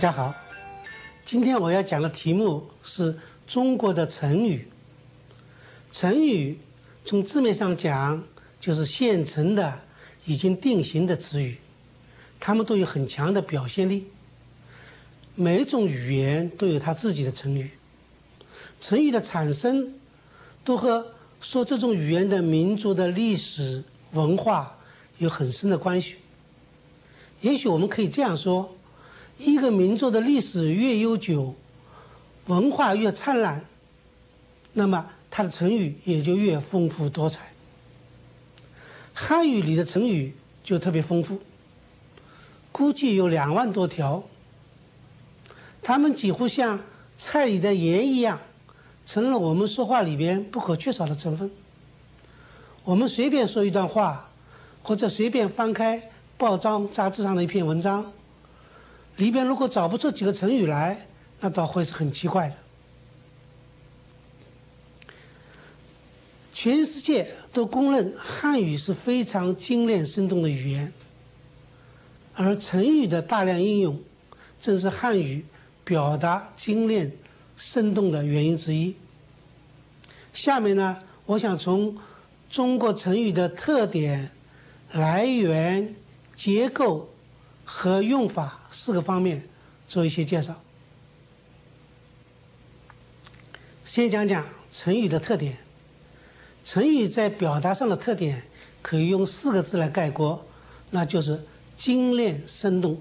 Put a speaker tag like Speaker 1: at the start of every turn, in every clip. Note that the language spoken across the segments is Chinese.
Speaker 1: 大家好，今天我要讲的题目是中国的成语。成语从字面上讲就是现成的、已经定型的词语，它们都有很强的表现力。每一种语言都有它自己的成语，成语的产生都和说这种语言的民族的历史文化有很深的关系。也许我们可以这样说：一个民族的历史越悠久，文化越灿烂，那么它的成语也就越丰富多彩。汉语里的成语就特别丰富，估计有两万多条。它们几乎像菜里的盐一样，成了我们说话里边不可缺少的成分。我们随便说一段话，或者随便翻开。报章杂志上的一篇文章，里边如果找不出几个成语来，那倒会是很奇怪的。全世界都公认汉语是非常精炼生动的语言，而成语的大量应用，正是汉语表达精炼生动的原因之一。下面呢，我想从中国成语的特点、来源。结构和用法四个方面做一些介绍。先讲讲成语的特点。成语在表达上的特点可以用四个字来概括，那就是精炼生动。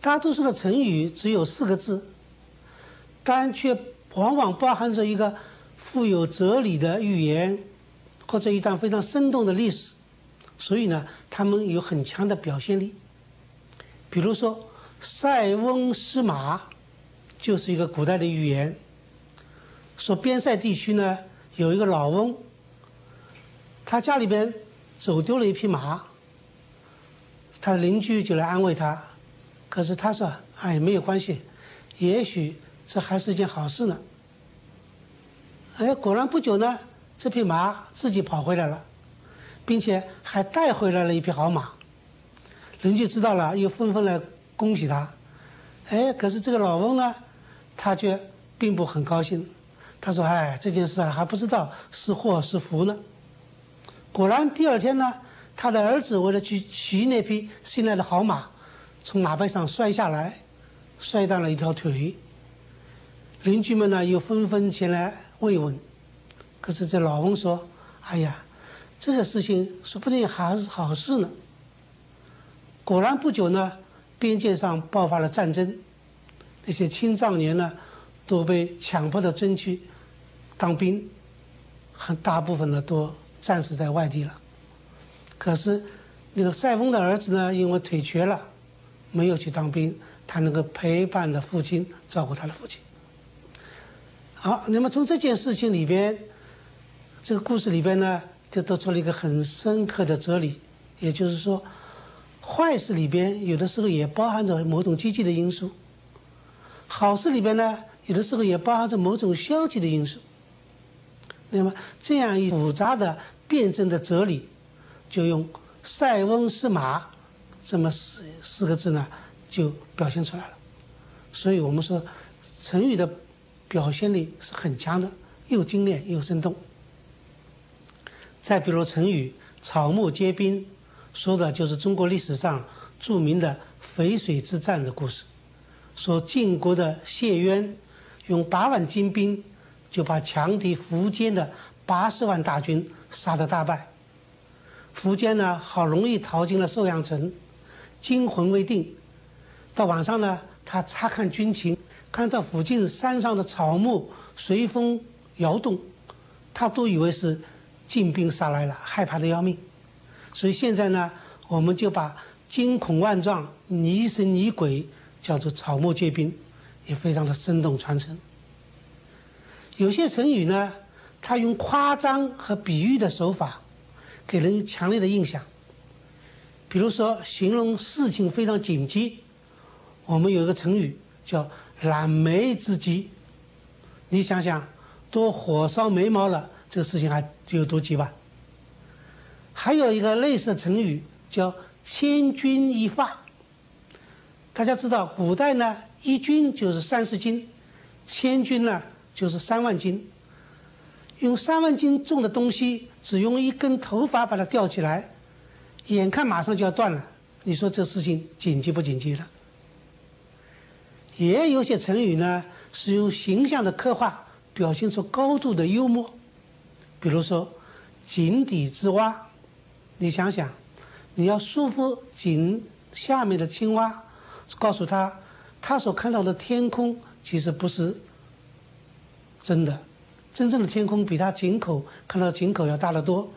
Speaker 1: 大多数的成语只有四个字，但却往往包含着一个富有哲理的寓言，或者一段非常生动的历史。所以呢，他们有很强的表现力。比如说“塞翁失马”，就是一个古代的寓言。说边塞地区呢有一个老翁，他家里边走丢了一匹马，他的邻居就来安慰他，可是他说：“哎，没有关系，也许这还是一件好事呢。”哎，果然不久呢，这匹马自己跑回来了。并且还带回来了一匹好马，邻居知道了，又纷纷来恭喜他。哎，可是这个老翁呢，他却并不很高兴。他说：“哎，这件事啊，还不知道是祸是福呢。”果然，第二天呢，他的儿子为了去骑那匹新来的好马，从马背上摔下来，摔断了一条腿。邻居们呢，又纷纷前来慰问。可是这老翁说：“哎呀。”这个事情说不定还是好事呢。果然不久呢，边界上爆发了战争，那些青壮年呢都被强迫的征去当兵，很大部分呢都战死在外地了。可是那个塞翁的儿子呢，因为腿瘸了，没有去当兵，他能够陪伴着父亲，照顾他的父亲。好，那么从这件事情里边，这个故事里边呢。就得出了一个很深刻的哲理，也就是说，坏事里边有的时候也包含着某种积极的因素，好事里边呢，有的时候也包含着某种消极的因素。那么这样一复杂的辩证的哲理，就用“塞翁失马”这么四四个字呢，就表现出来了。所以我们说，成语的表现力是很强的，又精炼又生动。再比如成语“草木皆兵”，说的就是中国历史上著名的淝水之战的故事。说晋国的谢渊用八万精兵，就把强敌苻坚的八十万大军杀得大败。苻坚呢，好容易逃进了寿阳城，惊魂未定。到晚上呢，他查看军情，看到附近山上的草木随风摇动，他都以为是。晋兵杀来了，害怕的要命，所以现在呢，我们就把惊恐万状、疑神疑鬼叫做草木皆兵，也非常的生动传承。有些成语呢，它用夸张和比喻的手法，给人强烈的印象。比如说，形容事情非常紧急，我们有一个成语叫“燃眉之急”。你想想，都火烧眉毛了。这个事情还有多急吧？还有一个类似的成语叫“千钧一发”，大家知道，古代呢，一斤就是三十斤，千钧呢就是三万斤。用三万斤重的东西，只用一根头发把它吊起来，眼看马上就要断了。你说这事情紧急不紧急了？也有些成语呢，是用形象的刻画表现出高度的幽默，比如说“井底之蛙”。你想想，你要束缚井下面的青蛙，告诉他，他所看到的天空其实不是真的，真正的天空比他井口看到的井口要大得多。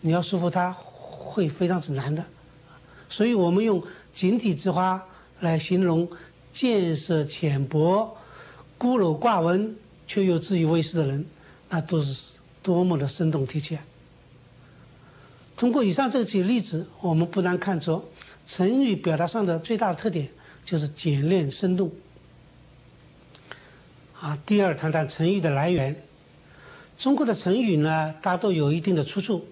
Speaker 1: 你要束缚他，会非常之难的。所以我们用“井底之蛙”来形容见识浅薄、孤陋寡闻却又自以为是的人，那都是多么的生动贴切。通过以上这几个例子，我们不难看出，成语表达上的最大的特点就是简练生动。啊，第二，谈谈成语的来源。中国的成语呢，大都有一定的出处，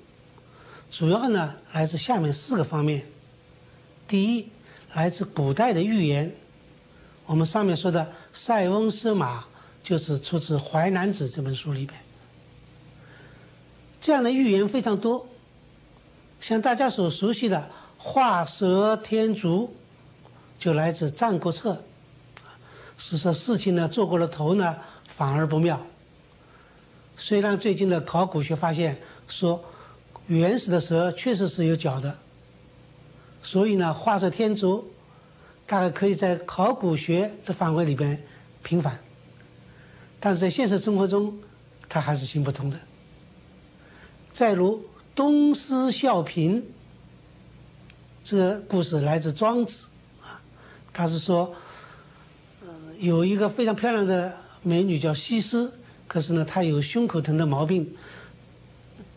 Speaker 1: 主要呢来自下面四个方面。第一，来自古代的寓言。我们上面说的“塞翁失马”就是出自《淮南子》这本书里边。这样的寓言非常多。像大家所熟悉的“画蛇添足”，就来自《战国策》，是说事情呢做过了头呢，反而不妙。虽然最近的考古学发现说，原始的蛇确实是有脚的，所以呢，“画蛇添足”大概可以在考古学的范围里边平反，但是在现实生活中，它还是行不通的。再如。东施效颦，这个故事来自庄子，啊，他是说，有一个非常漂亮的美女叫西施，可是呢，她有胸口疼的毛病，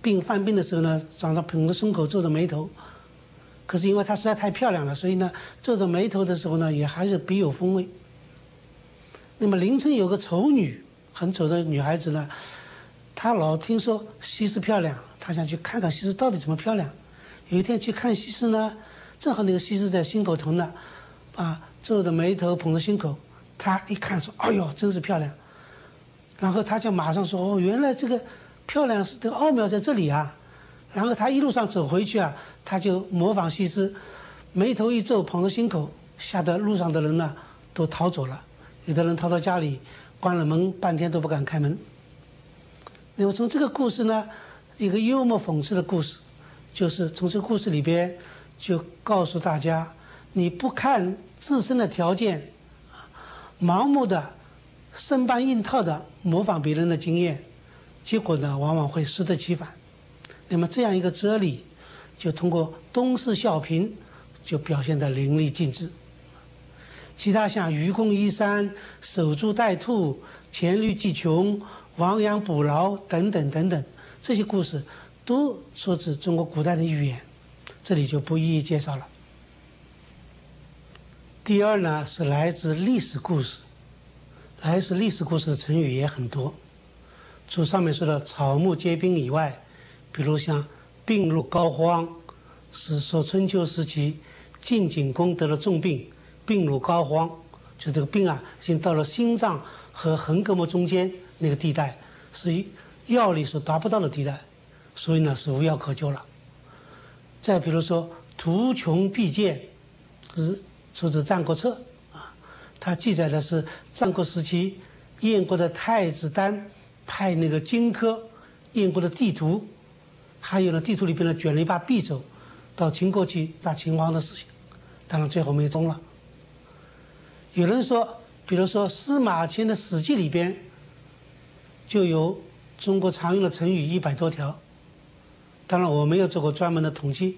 Speaker 1: 病犯病的时候呢，常常捧着胸口皱着眉头，可是因为她实在太漂亮了，所以呢，皱着眉头的时候呢，也还是别有风味。那么邻村有个丑女，很丑的女孩子呢，她老听说西施漂亮。他想去看看西施到底怎么漂亮。有一天去看西施呢，正好那个西施在心口疼呢，啊，皱着眉头捧着心口。他一看说：“哎呦，真是漂亮。”然后他就马上说：“哦，原来这个漂亮是这个奥妙在这里啊。”然后他一路上走回去啊，他就模仿西施，眉头一皱，捧着心口，吓得路上的人呢都逃走了。有的人逃到家里，关了门，半天都不敢开门。那么从这个故事呢？一个幽默讽刺的故事，就是从这个故事里边就告诉大家：你不看自身的条件，盲目的生搬硬套的模仿别人的经验，结果呢往往会适得其反。那么这样一个哲理，就通过东施效颦，就表现得淋漓尽致。其他像愚公移山、守株待兔、黔驴技穷、亡羊补牢等等等等。这些故事都出自中国古代的寓言，这里就不一一介绍了。第二呢，是来自历史故事，来自历史故事的成语也很多。除上面说的草木皆兵以外，比如像病入膏肓，是说春秋时期晋景公得了重病，病入膏肓，就这个病啊，已经到了心脏和横膈膜中间那个地带，是一。药力所达不到的地带，所以呢是无药可救了。再比如说“图穷匕见”，是出自《战国策》啊，它记载的是战国时期燕国的太子丹派那个荆轲燕国的地图，还有呢地图里边呢卷了一把匕首，到秦国去杀秦王的事情，当然最后没中了。有人说，比如说司马迁的《史记》里边就有。中国常用的成语一百多条，当然我没有做过专门的统计。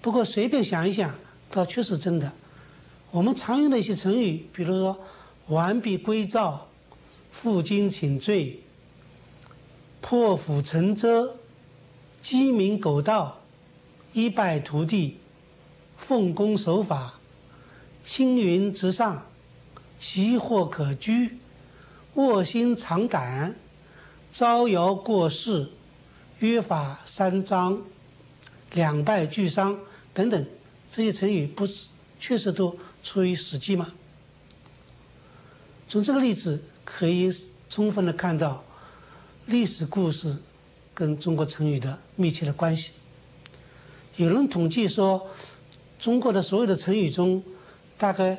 Speaker 1: 不过随便想一想，倒确实真的。我们常用的一些成语，比如说“完璧归赵”“负荆请罪”“破釜沉舟”“鸡鸣狗盗”“一败涂地”“奉公守法”“青云直上”“奇货可居”“卧薪尝胆”。招摇过市、约法三章、两败俱伤等等，这些成语不是确实都出于《史记》吗？从这个例子可以充分的看到历史故事跟中国成语的密切的关系。有人统计说，中国的所有的成语中，大概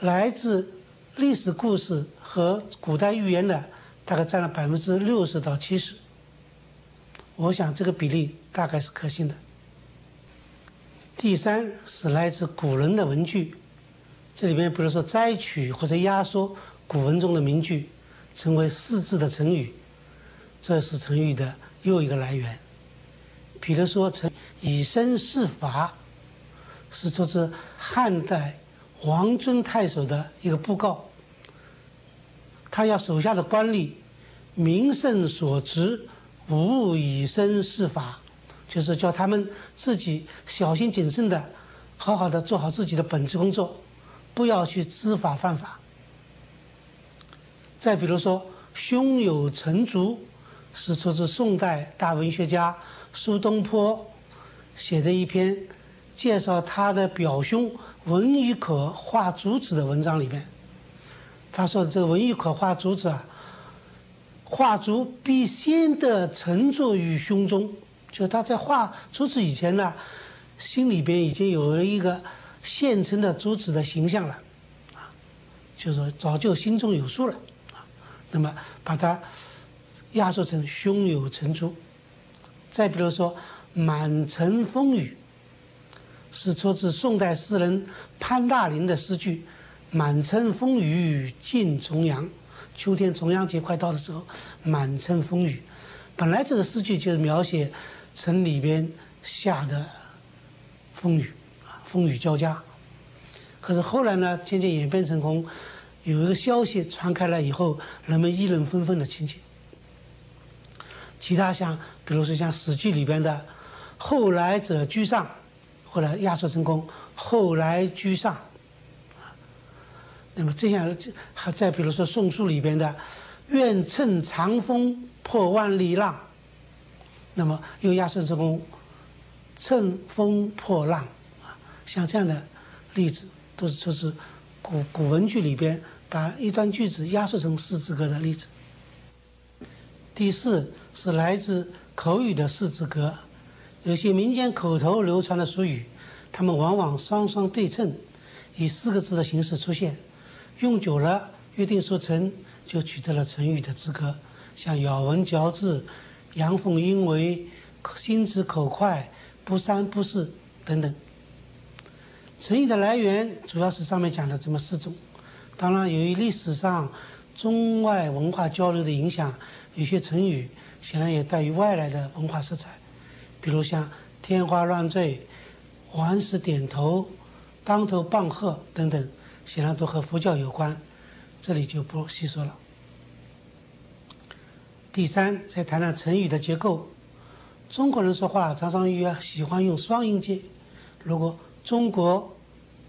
Speaker 1: 来自历史故事和古代寓言的，大概占了百分之六十到七十。我想这个比例大概是可信的。第三是来自古人的文句，这里边比如说摘取或者压缩古文中的名句，成为四字的成语，这是成语的又一个来源。比如说成“以身试法”，是出自汉代王尊太守的一个布告，他要手下的官吏名胜所值，勿以身试法。就是叫他们自己小心谨慎的，好好的做好自己的本职工作，不要去知法犯法。再比如说，“胸有成竹”是出自宋代大文学家苏东坡写的一篇介绍他的表兄文与可画竹子的文章里面。他说：“这个文艺可画竹子啊，画竹必先得沉着于胸中。”就他在画竹子以前呢，心里边已经有了一个现成的竹子的形象了，啊，就是说早就心中有数了，啊，那么把它压缩成胸有成竹。再比如说“满城风雨”，是出自宋代诗人潘大林的诗句：“满城风雨尽重阳。”秋天重阳节快到的时候，满城风雨。本来这个诗句就是描写。城里边下的风雨啊，风雨交加。可是后来呢，渐渐演变成功，有一个消息传开了以后，人们议论纷纷的情景。其他像，比如说像《史记》里边的“后来者居上”，后来压缩成功，“后来居上”。那么这样，还再比如说《宋书》里边的“愿乘长风破万里浪”。那么又压缩成功，乘风破浪啊，像这样的例子都是出自古古文句里边，把一段句子压缩成四字格的例子。第四是来自口语的四字格，有些民间口头流传的俗语，它们往往双双对称，以四个字的形式出现，用久了约定俗成，就取得了成语的资格，像咬文嚼字。阳奉阴违、心直口快、不三不四等等。成语的来源主要是上面讲的这么四种。当然，由于历史上中外文化交流的影响，有些成语显然也带有外来的文化色彩。比如像“天花乱坠”、“顽石点头”、“当头棒喝”等等，显然都和佛教有关，这里就不细说了。第三，再谈谈成语的结构。中国人说话常常用喜欢用双音节。如果中国、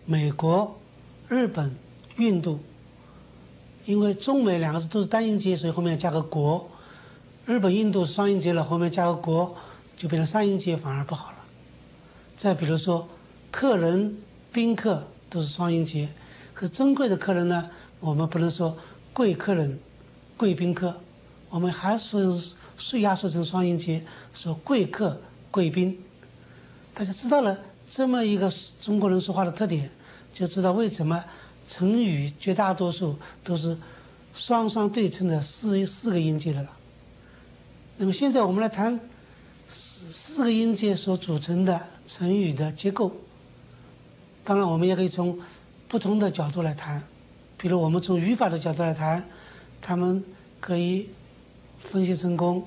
Speaker 1: 美国、日本、印度，因为中美两个字都是单音节，所以后面加个国。日本、印度双音节了，后面加个国，就变成三音节，反而不好了。再比如说，客人、宾客都是双音节，可是珍贵的客人呢，我们不能说贵客人、贵宾客。我们还是是压缩成双音节，说贵客、贵宾。大家知道了这么一个中国人说话的特点，就知道为什么成语绝大多数都是双双对称的四四个音节的了。那么现在我们来谈四四个音节所组成的成语的结构。当然，我们也可以从不同的角度来谈，比如我们从语法的角度来谈，他们可以。分析成功，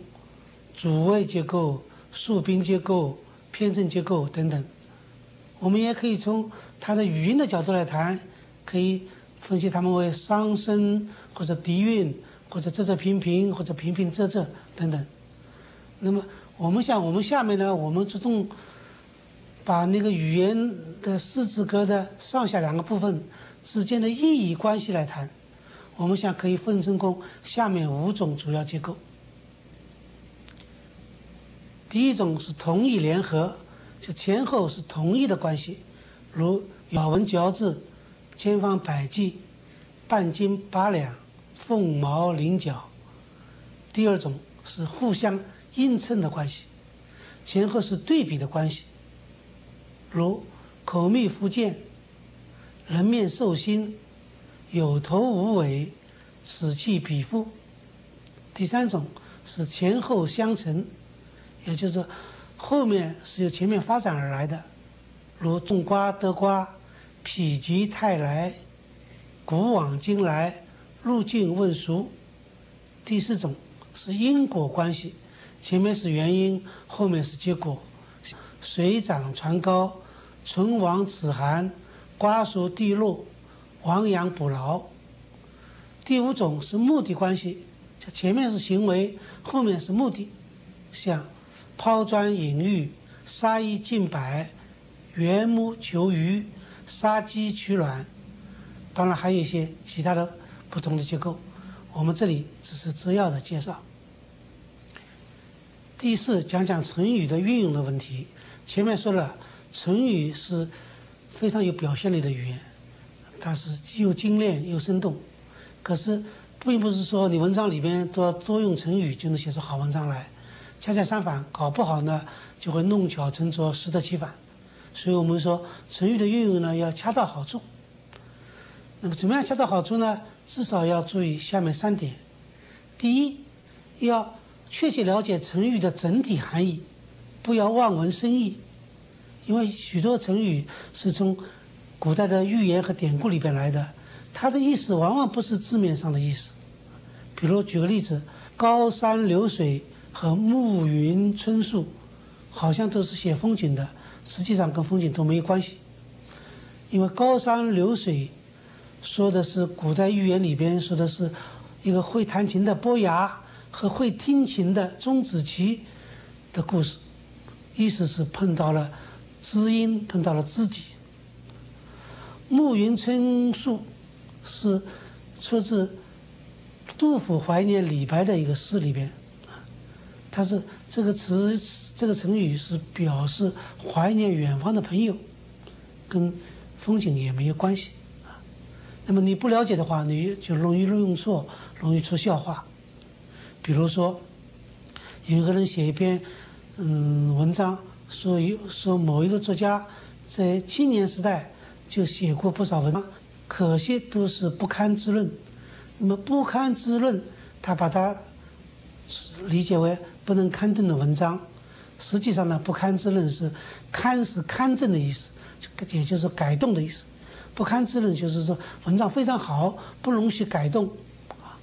Speaker 1: 主谓结构、述宾结构、偏正结构等等。我们也可以从它的语音的角度来谈，可以分析它们为上声或者低韵，或者仄仄平平或者平平仄仄等等。那么我们想，我们下面呢，我们着重把那个语言的四字格的上下两个部分之间的意义关系来谈。我们想可以分成功下面五种主要结构。第一种是同义联合，就前后是同义的关系，如咬文嚼字、千方百计、半斤八两、凤毛麟角；第二种是互相映衬的关系，前后是对比的关系，如口蜜腹剑、人面兽心、有头无尾、此起彼伏；第三种是前后相承，也就是后面是由前面发展而来的。如种瓜得瓜，否极泰来，古往今来，入境问俗。第四种是因果关系，前面是原因，后面是结果。水涨船高，唇亡齿寒，瓜熟蒂落，亡羊补牢。第五种是目的关系，前面是行为，后面是目的，像抛砖引玉，杀一儆百。缘木求鱼，杀鸡取卵，当然还有一些其他的不同的结构，我们这里只是摘要的介绍。第四，讲讲成语的运用的问题。前面说了，成语是非常有表现力的语言，它是又精炼又生动。可是，并不是说你文章里边多多用成语就能写出好文章来，恰恰相反，搞不好呢就会弄巧成拙，适得其反。所以我们说成语的运用呢要恰到好处。那么怎么样恰到好处呢？至少要注意下面三点：第一，要确切了解成语的整体含义，不要望文生义。因为许多成语是从古代的寓言和典故里边来的，它的意思往往不是字面上的意思。比如举个例子，“高山流水”和“暮云春树”，好像都是写风景的。实际上跟风景都没有关系，因为高山流水说的是古代寓言里边说的是一个会弹琴的伯牙和会听琴的钟子期的故事，意思是碰到了知音，碰到了知己。暮云春树是出自杜甫怀念李白的一个诗里边。它是这个词，这个成语是表示怀念远方的朋友，跟风景也没有关系啊。那么你不了解的话，你就容易用错，容易出笑话。比如说，有一个人写一篇嗯文章，说有说某一个作家在青年时代就写过不少文章，可惜都是不堪之论。那么不堪之论，他把它理解为。不能刊登的文章，实际上呢，不堪之论是刊是刊正的意思，也就是改动的意思。不堪之论就是说文章非常好，不容许改动啊。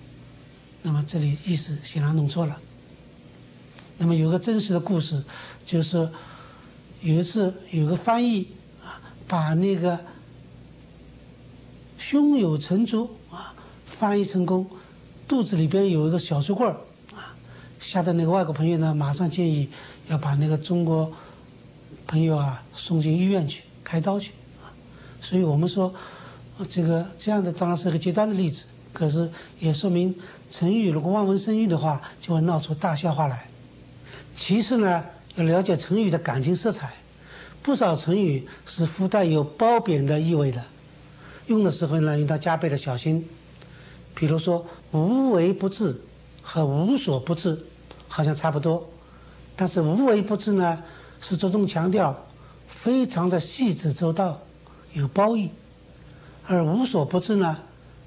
Speaker 1: 那么这里意思显然弄错了。那么有个真实的故事，就是有一次有个翻译啊，把那个胸有成竹啊翻译成功，肚子里边有一个小竹棍儿啊。吓得那个外国朋友呢，马上建议要把那个中国朋友啊送进医院去开刀去啊。所以我们说，这个这样的当然是个极端的例子，可是也说明成语如果望文生义的话，就会闹出大笑话来。其次呢，要了解成语的感情色彩，不少成语是附带有褒贬的意味的，用的时候呢，应当加倍的小心。比如说“无为不治”。和无所不至好像差不多，但是无微不至呢，是着重强调非常的细致周到，有褒义；而无所不至呢，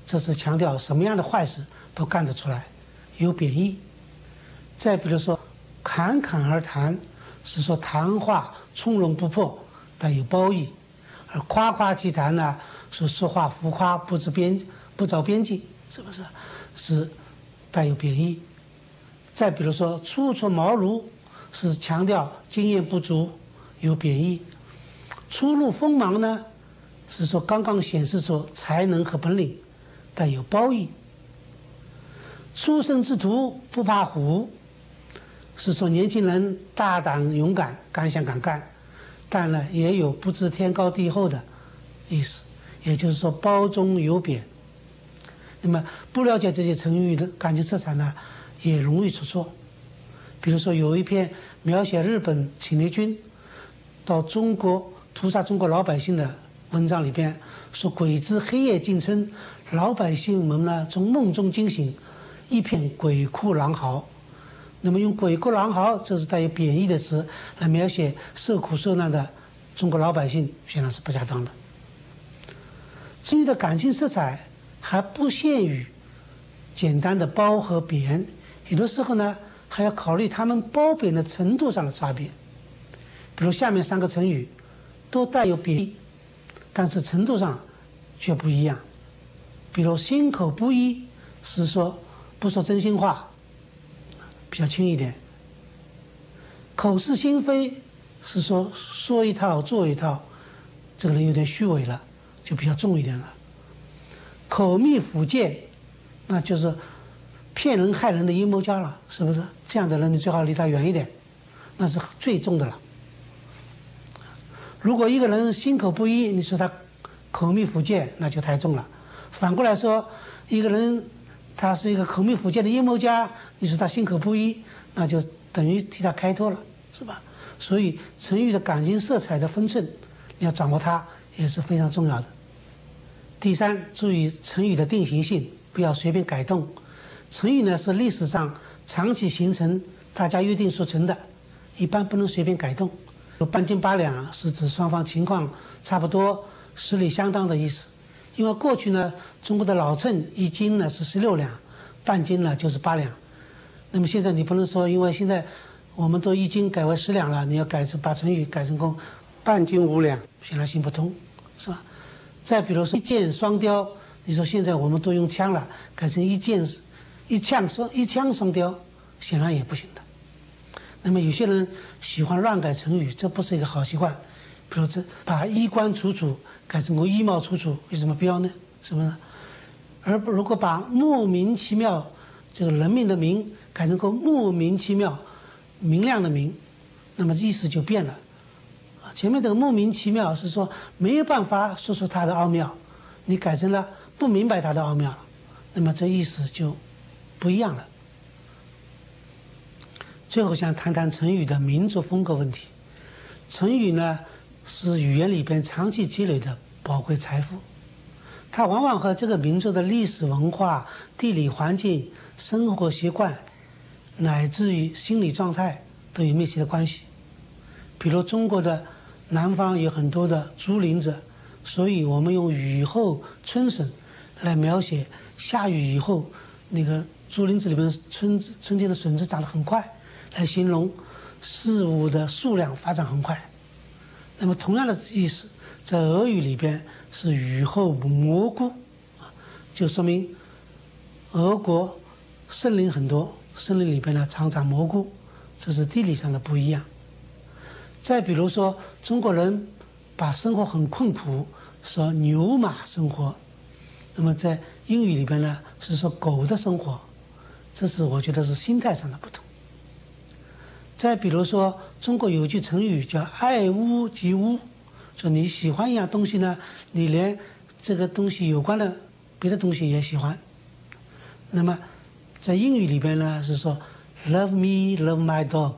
Speaker 1: 则是强调什么样的坏事都干得出来，有贬义。再比如说，侃侃而谈，是说谈话从容不迫，带有褒义；而夸夸其谈呢，是说话浮夸不知边不着边际，是不是？是。带有贬义。再比如说，初出茅庐是强调经验不足，有贬义；初露锋芒呢，是说刚刚显示出才能和本领，带有褒义。初生之徒不怕虎，是说年轻人大胆勇敢，敢想敢干，但呢也有不知天高地厚的意思，也就是说褒中有贬。那么不了解这些成语的感情色彩呢，也容易出错。比如说有一篇描写日本侵略军到中国屠杀中国老百姓的文章里边说：“鬼子黑夜进村，老百姓们呢从梦中惊醒，一片鬼哭狼嚎。”那么用“鬼哭狼嚎”这是带有贬义的词来描写受苦受难的中国老百姓，显然是不恰当的。成语的感情色彩还不限于简单的褒和贬，有的时候呢还要考虑他们褒贬的程度上的差别。比如下面三个成语都带有贬义。但是程度上却不一样，比如“心口不一”是说不说真心话，比较轻一点；“口是心非”是说说一套做一套，这个人有点虚伪了，就比较重一点了；“口蜜腹剑”那就是骗人害人的阴谋家了，是不是？这样的人你最好离他远一点，那是最重的了。如果一个人心口不一，你说他口蜜腹剑，那就太重了。反过来说，一个人他是一个口蜜腹剑的阴谋家，你说他心口不一，那就等于替他开脱了，是吧？所以成语的感情色彩的分寸，你要掌握它也是非常重要的。第三，注意成语的定型性，不要随便改动。成语呢是历史上长期形成，大家约定俗成的，一般不能随便改动。有半斤八两是指双方情况差不多、实力相当的意思。因为过去呢，中国的老秤一斤呢是十六两，半斤呢就是八两。那么现在你不能说，因为现在我们都一斤改为十两了，你要改成把成语改成功半斤五两，显然行不通，是吧？再比如说一箭双雕，你说现在我们都用枪了，改成一箭一枪双一枪双雕，显然也不行的。那么有些人喜欢乱改成语，这不是一个好习惯。比如这把“衣冠楚楚”改成个“衣帽楚楚”，有什么必要呢？是不是？而如果把“莫名其妙”这个人民的“名”改成个“莫名其妙”明亮的“明”，那么意思就变了。前面这个“莫名其妙”是说没有办法说出它的奥妙，你改成了不明白它的奥妙，那么这意思就不一样了。最后想谈谈成语的民族风格问题。成语呢是语言里边长期积累的宝贵财富，它往往和这个民族的历史文化、地理环境、生活习惯，乃至于心理状态都有密切的关系。比如中国的南方有很多的竹林子，所以我们用雨后春笋来描写下雨以后那个竹林子里面春春天的笋子长得很快。来形容事物的数量发展很快，那么同样的意思，在俄语里边是雨后蘑菇，就说明俄国森林很多，森林里边呢常长蘑菇，这是地理上的不一样。再比如说，中国人把生活很困苦说牛马生活，那么在英语里边呢是说狗的生活，这是我觉得是心态上的不同。再比如说，中国有句成语叫“爱屋及乌”，说你喜欢一样东西呢，你连这个东西有关的别的东西也喜欢。那么，在英语里边呢是说 “love me, love my dog”，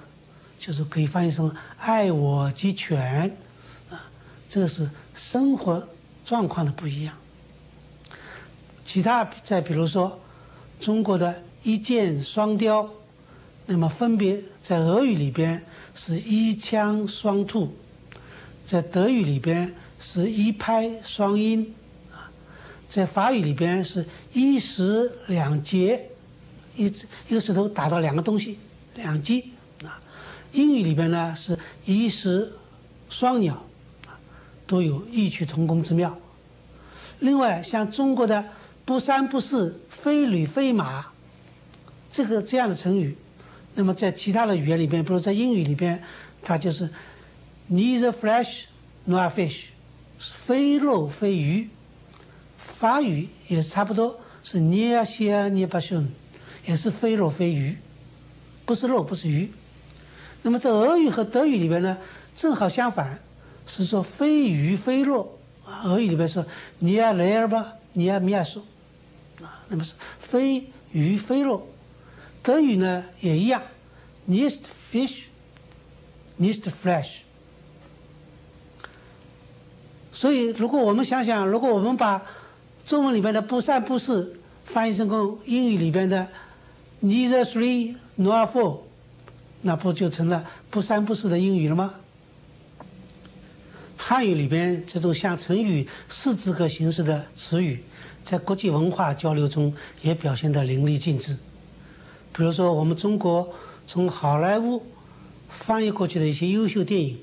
Speaker 1: 就是可以翻译成“爱我及犬”，啊，这个是生活状况的不一样。其他再比如说，中国的一箭双雕。那么分别在俄语里边是一枪双兔，在德语里边是一拍双音，啊，在法语里边是一石两节，一一个石头打到两个东西，两击，啊，英语里边呢是一石双鸟，啊，都有异曲同工之妙。另外，像中国的不三不四、非驴非马，这个这样的成语。那么在其他的语言里边，比如在英语里边，它就是 neither flesh nor fish，非肉非鱼。法语也差不多是 neither here nor bone，也是非肉非鱼，不是肉不是鱼。那么在俄语和德语里边呢，正好相反，是说非鱼非肉。俄语里边说 neither there 吧，neither meat，啊，那么是非鱼非肉。德语呢也一样，nicht fish，nicht flesh。所以，如果我们想想，如果我们把中文里边的“不三不四”翻译成功英语里边的 “neither three nor four”，那不就成了“不三不四”的英语了吗？汉语里边这种像成语四字格形式的词语，在国际文化交流中也表现得淋漓尽致。比如说，我们中国从好莱坞翻译过去的一些优秀电影，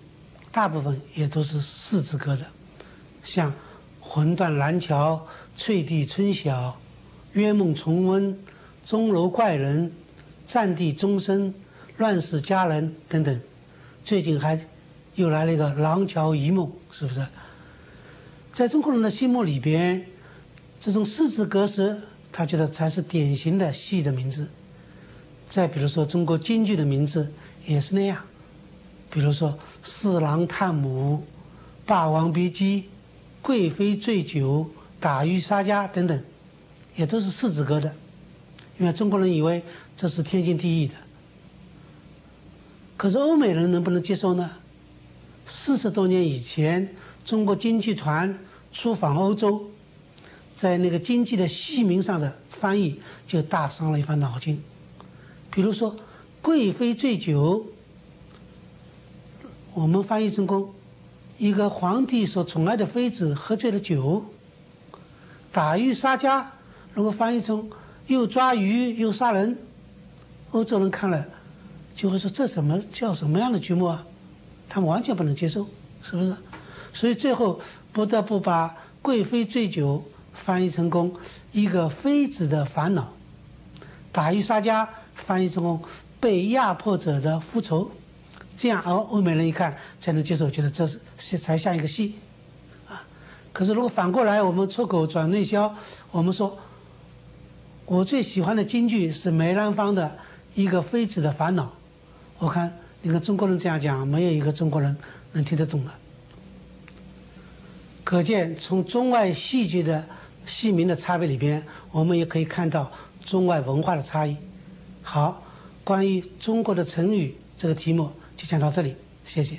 Speaker 1: 大部分也都是四字格的，像《魂断蓝桥》《翠地春晓》《冤梦重温》《钟楼怪人》《战地钟声》《乱世佳人》等等。最近还。又来了一个《廊桥遗梦》，是不是？在中国人的心目里边，这种四字格式，他觉得才是典型的戏的名字。再比如说，中国京剧的名字也是那样，比如说《四郎探母》《霸王别姬》《贵妃醉酒》《打渔杀家》等等，也都是四字歌的，因为中国人以为这是天经地义的。可是欧美人能不能接受呢？四十多年以前，中国京剧团出访欧洲，在那个京剧的戏名上的翻译就大伤了一番脑筋。比如说，《贵妃醉酒》，我们翻译成功，一个皇帝所宠爱的妃子喝醉了酒；《打渔杀家》，如果翻译成又抓鱼又杀人，欧洲人看了就会说：这什么叫什么样的剧目啊？他们完全不能接受，是不是？所以最后不得不把“贵妃醉酒”翻译成功一个妃子的烦恼，“打渔杀家”翻译成被压迫者的复仇，这样哦，欧美人一看才能接受，觉得这是才像一个戏，啊。可是如果反过来，我们出口转内销，我们说，我最喜欢的京剧是梅兰芳的一个妃子的烦恼，我看。你看中国人这样讲，没有一个中国人能听得懂的。可见，从中外戏剧的戏名的差别里边，我们也可以看到中外文化的差异。好，关于中国的成语这个题目就讲到这里，谢谢。